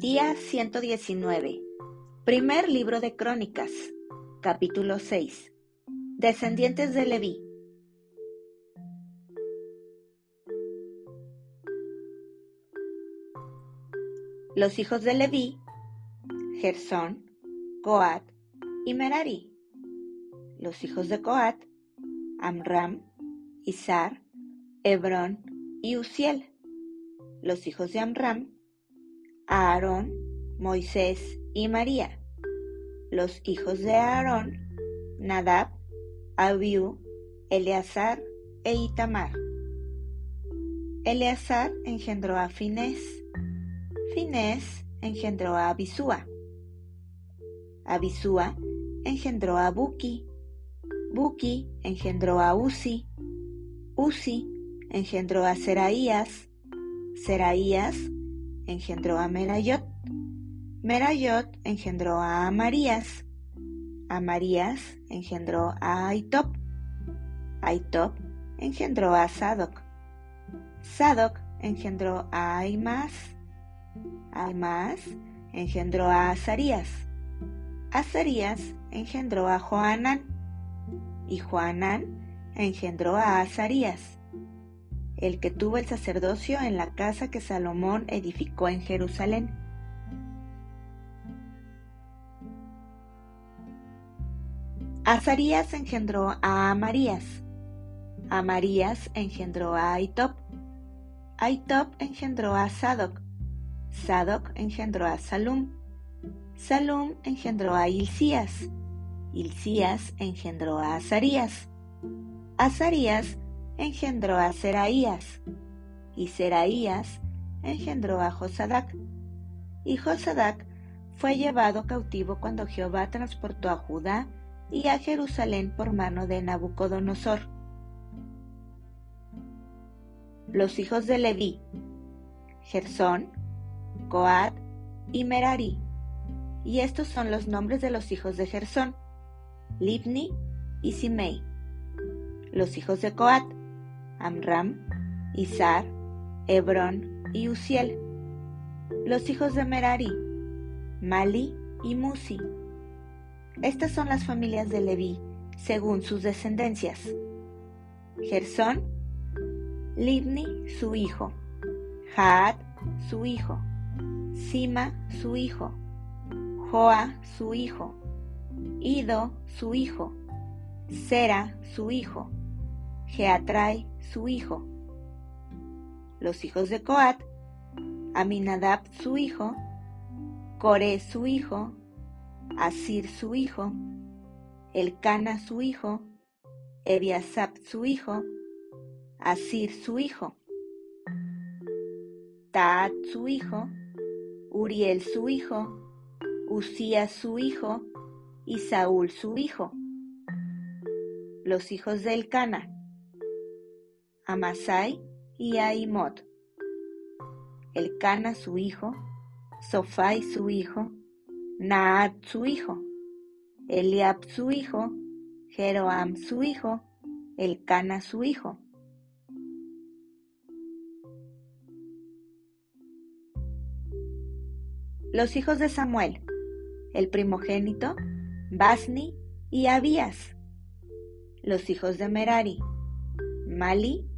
Día 119. Primer libro de Crónicas. Capítulo 6. Descendientes de Leví. Los hijos de Leví, Gersón, Coat y Merari. Los hijos de Coat, Amram, Izar, Hebrón y Uziel. Los hijos de Amram, Aarón, Moisés y María. Los hijos de Aarón, Nadab, Abiú, Eleazar e Itamar. Eleazar engendró a Finés. Finés engendró a Abisúa. Abisúa engendró a Buki. Buki engendró a Uzi. Uzi engendró a Seraías. Seraías engendró a Merayot. Merayot engendró a Amarías. Amarías engendró a Aitop. Aitop engendró a Sadoc. Sadoc engendró a Aimás. Aimás engendró a Azarías. Azarías engendró a Joanán. Y Joanán engendró a Azarías el que tuvo el sacerdocio en la casa que Salomón edificó en Jerusalén. Azarías engendró a Amarías. Amarías engendró a Aitop. Aitop engendró a Sadoc. Sadoc engendró a Salum. Salum engendró a Hilcías. Hilcías engendró a Azarías. Azarías engendró a Seraías, y Seraías engendró a Josadac, y Josadac fue llevado cautivo cuando Jehová transportó a Judá y a Jerusalén por mano de Nabucodonosor. Los hijos de Leví, Gersón, Coat y Merari. Y estos son los nombres de los hijos de Gersón, Libni y Simei. Los hijos de Coat, Amram, Izar, Hebrón y Uziel. Los hijos de Merari, Mali y Musi. Estas son las familias de Leví según sus descendencias. Gersón, Libni su hijo, Jaad su hijo, Sima su hijo, Joa su hijo, Ido su hijo, Sera su hijo, Geatrai su hijo. Los hijos de Coat, Aminadab su hijo, Core su hijo, Asir su hijo, Elcana su hijo, Ebiasap su hijo, Asir su hijo, Taat su hijo, Uriel su hijo, Usías su hijo y Saúl su hijo. Los hijos de Elcana, Amasai y Aimot. Elcana su hijo, Sofai su hijo, Naat su hijo, Eliab su hijo, Jeroam su hijo, Elcana su hijo. Los hijos de Samuel, el primogénito, Basni y Abías. Los hijos de Merari, Mali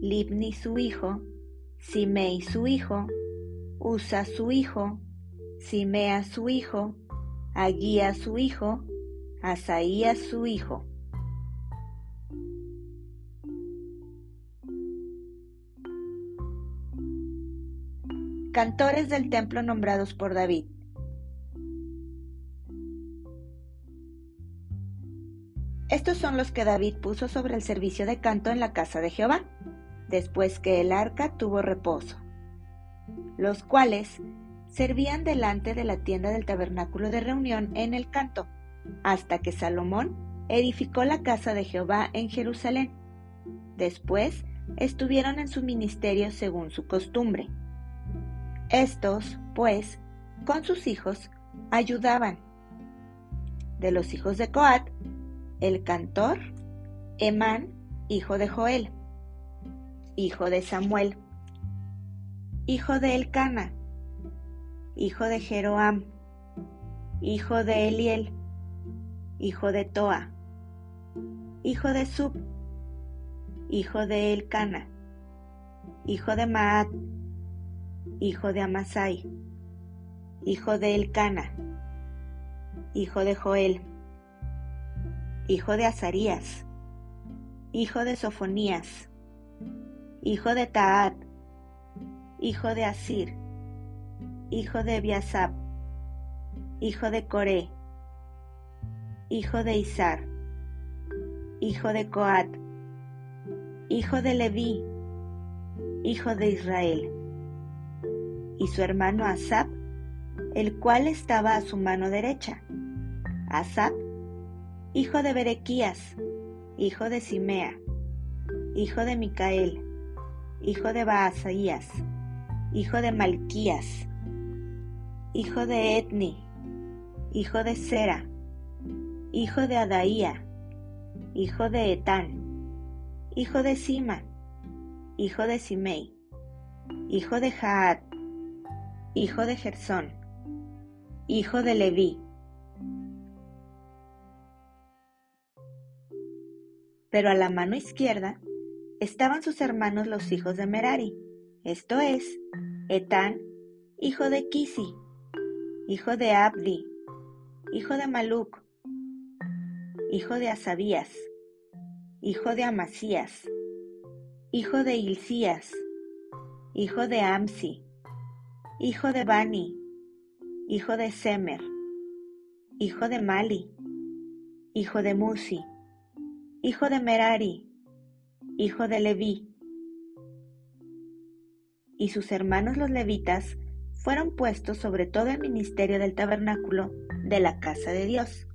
Libni su hijo, Simei su hijo, Usa su hijo, Simea su hijo, Aguía su hijo, Asaías su hijo. Cantores del templo nombrados por David. Estos son los que David puso sobre el servicio de canto en la casa de Jehová después que el arca tuvo reposo, los cuales servían delante de la tienda del tabernáculo de reunión en el canto, hasta que Salomón edificó la casa de Jehová en Jerusalén. Después estuvieron en su ministerio según su costumbre. Estos, pues, con sus hijos, ayudaban. De los hijos de Coat, el cantor, Emán, hijo de Joel, hijo de Samuel, hijo de Elcana, hijo de Jeroam, hijo de Eliel, hijo de Toa, hijo de Sub, hijo de Elcana, hijo de Maat, hijo de Amasai, hijo de Elcana, hijo de Joel, hijo de Azarías, hijo de Sofonías, hijo de Taat, hijo de Asir, hijo de Biasab, hijo de Coré, hijo de Izar, hijo de Coat, hijo de Leví, hijo de Israel, y su hermano Asab, el cual estaba a su mano derecha. Asab, hijo de Berequías, hijo de Simea, hijo de Micael, hijo de Baasaías, hijo de Malquías, hijo de Etni, hijo de Sera, hijo de Adaía, hijo de Etán, hijo de Sima, hijo de Simei, hijo de Jaat, hijo de Gersón, hijo de Leví. Pero a la mano izquierda estaban sus hermanos los hijos de Merari, esto es, Etán, hijo de Kisi, hijo de Abdi, hijo de Maluc, hijo de Asabías, hijo de Amasías, hijo de Hilcías, hijo de Amsi, hijo de Bani, hijo de Semer, hijo de Mali, hijo de Musi, hijo de Merari, hijo de Leví. Y sus hermanos los levitas fueron puestos sobre todo el ministerio del tabernáculo de la casa de Dios.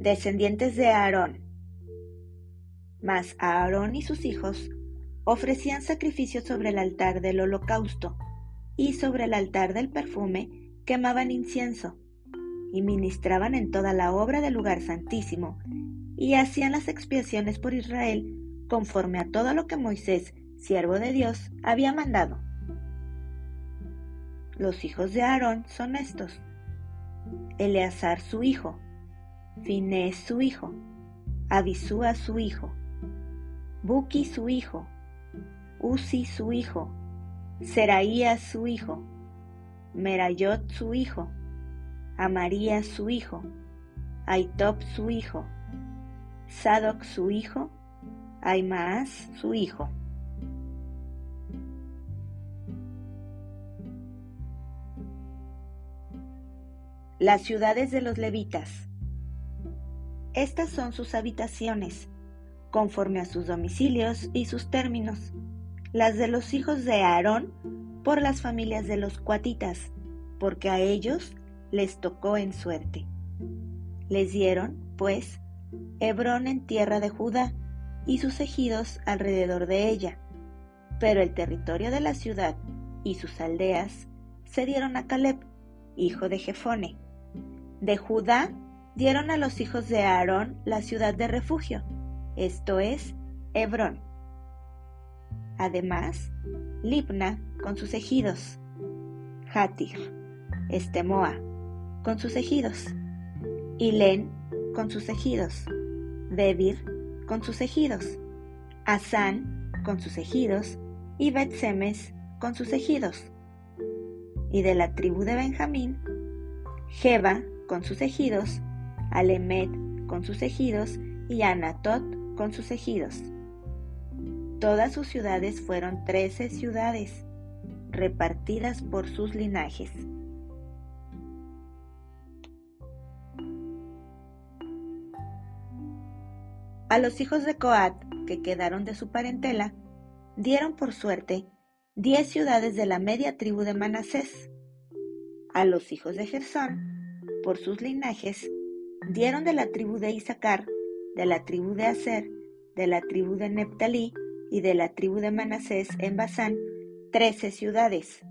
Descendientes de Aarón. Mas Aarón y sus hijos ofrecían sacrificios sobre el altar del holocausto y sobre el altar del perfume quemaban incienso y ministraban en toda la obra del lugar santísimo y hacían las expiaciones por Israel conforme a todo lo que Moisés, siervo de Dios, había mandado. Los hijos de Aarón son estos. Eleazar su hijo, Finés su hijo, Abisúa su hijo, Buki su hijo, Uzi su hijo, Seraías su hijo, Merayot su hijo, Amarías su hijo, Aitop su hijo, Sadoc su hijo, Aimaas su hijo. Las ciudades de los levitas. Estas son sus habitaciones, conforme a sus domicilios y sus términos, las de los hijos de Aarón por las familias de los cuatitas, porque a ellos les tocó en suerte. Les dieron, pues, Hebrón en tierra de Judá y sus ejidos alrededor de ella, pero el territorio de la ciudad y sus aldeas se dieron a Caleb, hijo de Jefone. De Judá dieron a los hijos de Aarón la ciudad de refugio, esto es, Hebrón. Además, Libna con sus ejidos, Hatir, Estemoa con sus ejidos, Ilén con sus ejidos, Debir con sus ejidos, Asán con sus ejidos. Y Betsemes con sus ejidos. Y de la tribu de Benjamín, Jeba con sus ejidos, Alemet con sus ejidos. Y Anatot con sus ejidos. Todas sus ciudades fueron trece ciudades, repartidas por sus linajes. A los hijos de Coat, que quedaron de su parentela, dieron por suerte diez ciudades de la media tribu de Manasés. A los hijos de Gersón, por sus linajes, dieron de la tribu de Isaacar, de la tribu de Aser, de la tribu de Neptalí y de la tribu de Manasés en Basán, trece ciudades.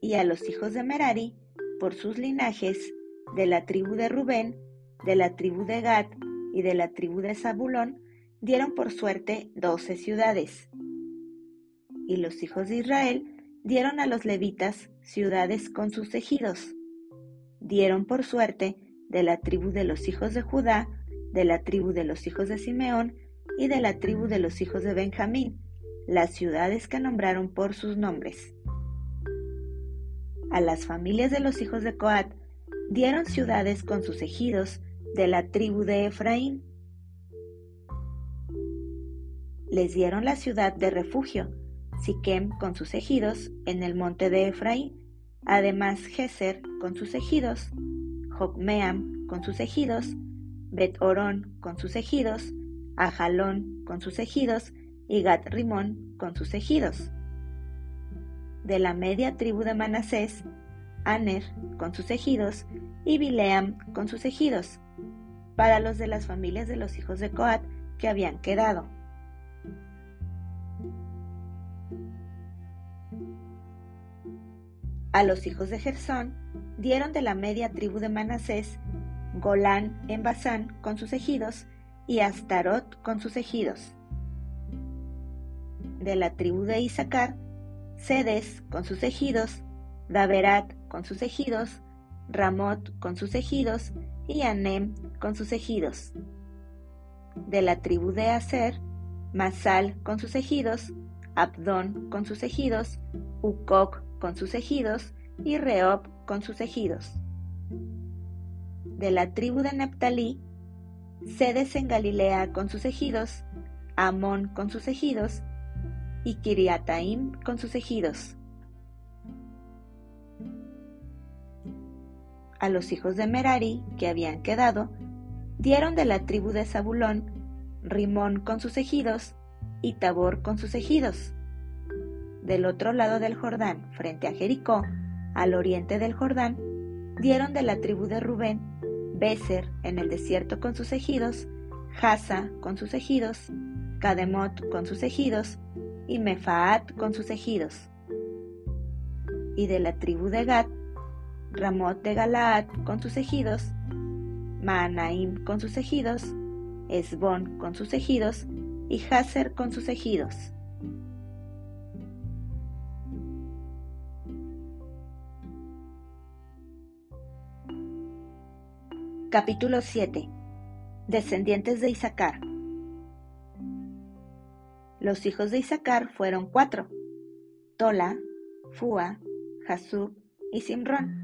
Y a los hijos de Merari, por sus linajes, de la tribu de Rubén, de la tribu de Gad y de la tribu de Zabulón dieron por suerte doce ciudades. Y los hijos de Israel dieron a los levitas ciudades con sus ejidos. Dieron por suerte de la tribu de los hijos de Judá, de la tribu de los hijos de Simeón y de la tribu de los hijos de Benjamín, las ciudades que nombraron por sus nombres. A las familias de los hijos de Coat dieron ciudades con sus ejidos de la tribu de Efraín. Les dieron la ciudad de refugio, Siquem con sus ejidos en el monte de Efraín, además Geser con sus ejidos, Jocmeam con sus ejidos, Bet Orón con sus ejidos, Ajalón con sus ejidos y Gat Rimón con sus ejidos. De la media tribu de Manasés, Aner con sus ejidos y Bileam con sus ejidos, para los de las familias de los hijos de Coat que habían quedado. A los hijos de Gersón dieron de la media tribu de Manasés Golán en Basán con sus ejidos y Astarot con sus ejidos. De la tribu de Isaacar, Sedes con sus ejidos, Daverat con sus ejidos, Ramot con sus ejidos y Anem con sus ejidos. De la tribu de Aser, Masal con sus ejidos, Abdón con sus ejidos, Ucoc con sus ejidos y Reob con sus ejidos. De la tribu de Neptalí, Sedes en Galilea con sus ejidos, Amón con sus ejidos y Kiriataim con sus ejidos. A los hijos de Merari, que habían quedado, dieron de la tribu de Zabulón, Rimón con sus ejidos y Tabor con sus ejidos. Del otro lado del Jordán, frente a Jericó, al oriente del Jordán, dieron de la tribu de Rubén, Beser en el desierto con sus ejidos, Hasa con sus ejidos, Cademot con sus ejidos, y Mefaat con sus ejidos. Y de la tribu de Gad, Ramot de Galaad con sus ejidos, Maanaim con sus ejidos, Esbón con sus ejidos, y Hazer con sus ejidos. Capítulo 7 Descendientes de Isaacar Los hijos de Isaacar fueron cuatro, Tola, Fua, Jasub y Simrón.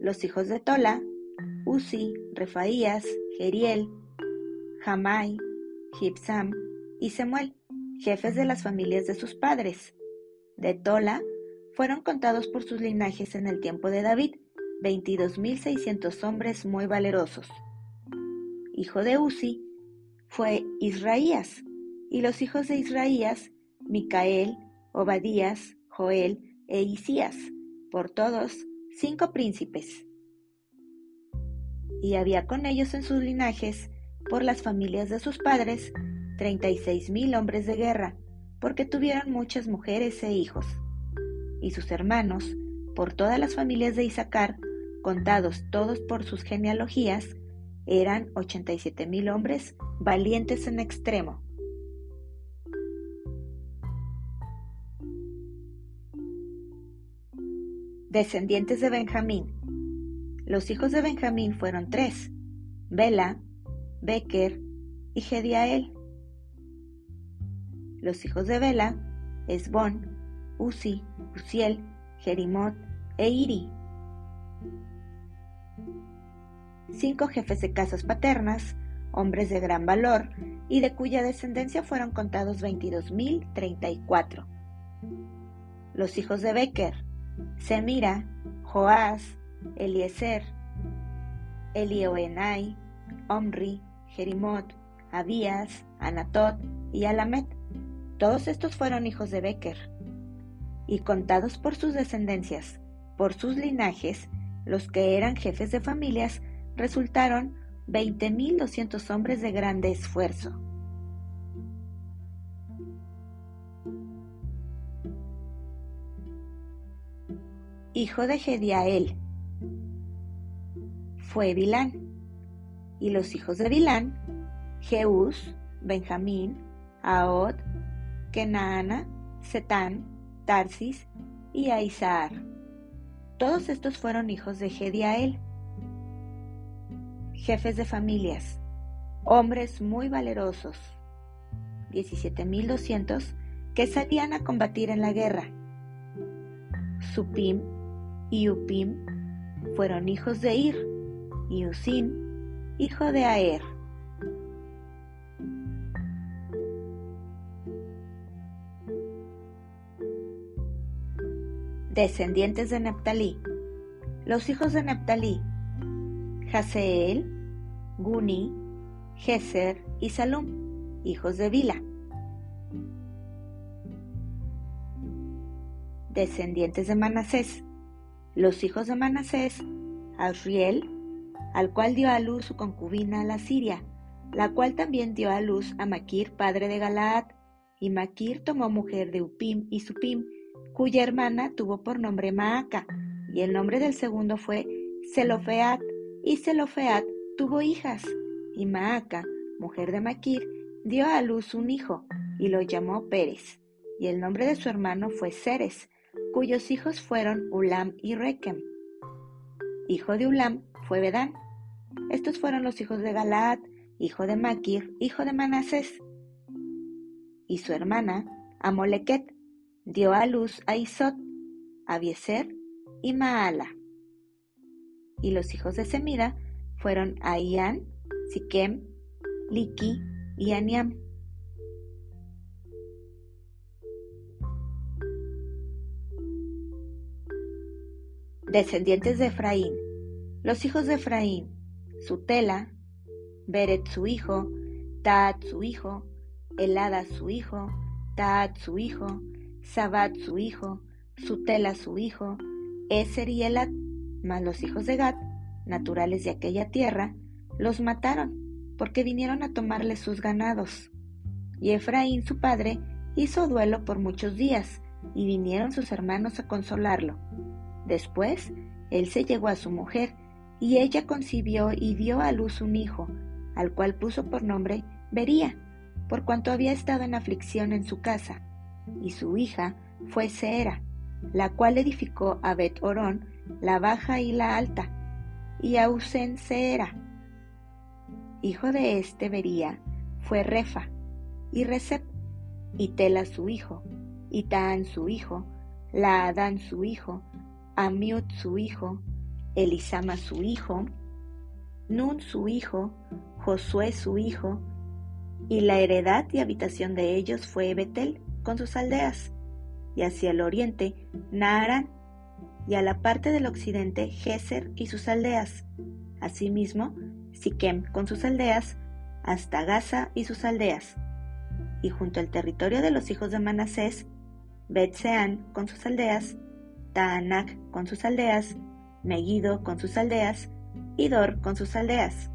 Los hijos de Tola, Uzi, Refaías, Geriel, Jamai, Gibsam y Semuel, jefes de las familias de sus padres. De Tola fueron contados por sus linajes en el tiempo de David, 22.600 hombres muy valerosos. Hijo de Uzi fue Israías, y los hijos de Israías, Micael, Obadías, Joel e Isías, por todos cinco príncipes. Y había con ellos en sus linajes, por las familias de sus padres, treinta y seis mil hombres de guerra, porque tuvieron muchas mujeres e hijos. Y sus hermanos, por todas las familias de Isaacar, contados todos por sus genealogías, eran 87 mil hombres valientes en extremo. Descendientes de Benjamín. Los hijos de Benjamín fueron tres, Bela, Becker y Gediael. Los hijos de Bela, Esbón, Uzi, Uziel, Jerimot e Iri cinco jefes de casas paternas, hombres de gran valor, y de cuya descendencia fueron contados 22.034. Los hijos de Becker, Semira, Joás, Eliezer, Elioenai, Omri, Jerimot, Abías, Anatot y Alamet. Todos estos fueron hijos de Becker. Y contados por sus descendencias, por sus linajes, los que eran jefes de familias, resultaron 20.200 hombres de grande esfuerzo. Hijo de Gediael fue Bilán, y los hijos de Bilán, Jeús, Benjamín, Aod, Kenaana, Setán, Tarsis y Aizar. Todos estos fueron hijos de Gediael, jefes de familias, hombres muy valerosos, 17.200 que salían a combatir en la guerra. Supim y Upim fueron hijos de Ir, y Usim, hijo de Aer. Descendientes de Neptalí. Los hijos de Neptalí, Haseel, Guni, Geser y Salum, hijos de Bila. Descendientes de Manasés. Los hijos de Manasés, Asriel, al cual dio a luz su concubina la Siria, la cual también dio a luz a Maquir, padre de Galaad, y Maquir tomó mujer de Upim y Supim, cuya hermana tuvo por nombre Maaca, y el nombre del segundo fue Zelofeat, y Zelofeat tuvo hijas, y Maaca, mujer de Maquir, dio a luz un hijo, y lo llamó Pérez, y el nombre de su hermano fue Ceres, cuyos hijos fueron Ulam y Rekem. Hijo de Ulam fue Bedán. Estos fueron los hijos de Galaad, hijo de Maquir, hijo de Manasés. Y su hermana, Amoleket, dio a luz a Isot, Abieser y Maala. Y los hijos de Semida fueron Aián, Siquem, Liki y Aniam. Descendientes de Efraín. Los hijos de Efraín, Sutela, Beret su hijo, Taat su hijo, Elada su hijo, Taat su hijo, Sabat su hijo, Sutela su hijo, Eser y Elad, más los hijos de Gad, naturales de aquella tierra, los mataron, porque vinieron a tomarle sus ganados. Y Efraín su padre hizo duelo por muchos días, y vinieron sus hermanos a consolarlo. Después, él se llegó a su mujer, y ella concibió y dio a luz un hijo, al cual puso por nombre Bería, por cuanto había estado en aflicción en su casa y su hija fue Seera, la cual edificó a Bet Orón, la baja y la alta, y a Usen Seera. Hijo de este Bería fue Refa, y Recep, y Tela su hijo, y Taán su hijo, Laadán su hijo, Amiut su hijo, Elisama su hijo, Nun su hijo, Josué su hijo, y la heredad y habitación de ellos fue Betel, con sus aldeas, y hacia el oriente Naharán, y a la parte del occidente Geser y sus aldeas, asimismo Siquem con sus aldeas, hasta Gaza y sus aldeas, y junto al territorio de los hijos de Manasés, Betseán con sus aldeas, Taanac con sus aldeas, Megiddo con sus aldeas, y Dor con sus aldeas.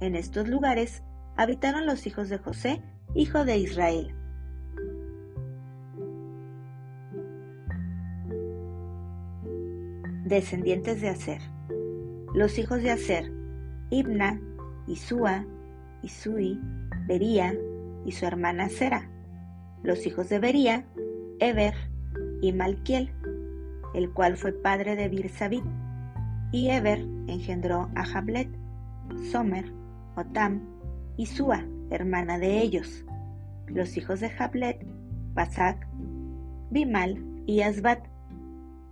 En estos lugares habitaron los hijos de José, hijo de Israel. descendientes de Aser. Los hijos de Aser, Ibna, Isúa, Isui, Bería y su hermana Sera. Los hijos de Bería, Eber y Malquiel, el cual fue padre de Birsabit. Y Eber engendró a Jablet, Somer, Otam y Sua, hermana de ellos. Los hijos de Jablet, Basak, Bimal y Asbat.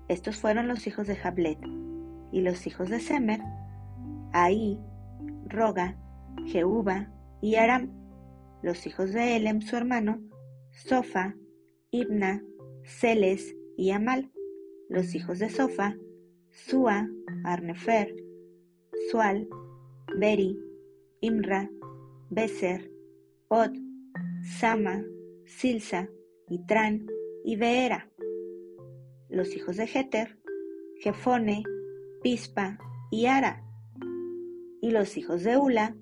Estos fueron los hijos de Jablet, y los hijos de Semer, Ahí, Roga, Jehuba y Aram, los hijos de Elem su hermano, Sofa, Ibna, Celes y Amal, los hijos de Sofa, Sua, Arnefer, Sual, Beri, Imra, Beser, Od, Sama, Silsa, Itran y Beera. Los hijos de Jeter, Jefone, Pispa y Ara, y los hijos de Ula,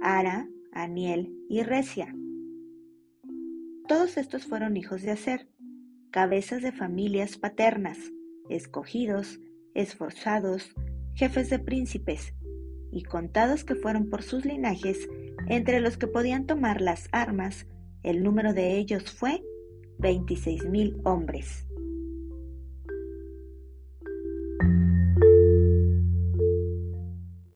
Ara, Aniel y Recia. Todos estos fueron hijos de Aser, cabezas de familias paternas, escogidos, esforzados, jefes de príncipes, y contados que fueron por sus linajes, Entre los que podían tomar las armas, el número de ellos fue veintiséis mil hombres.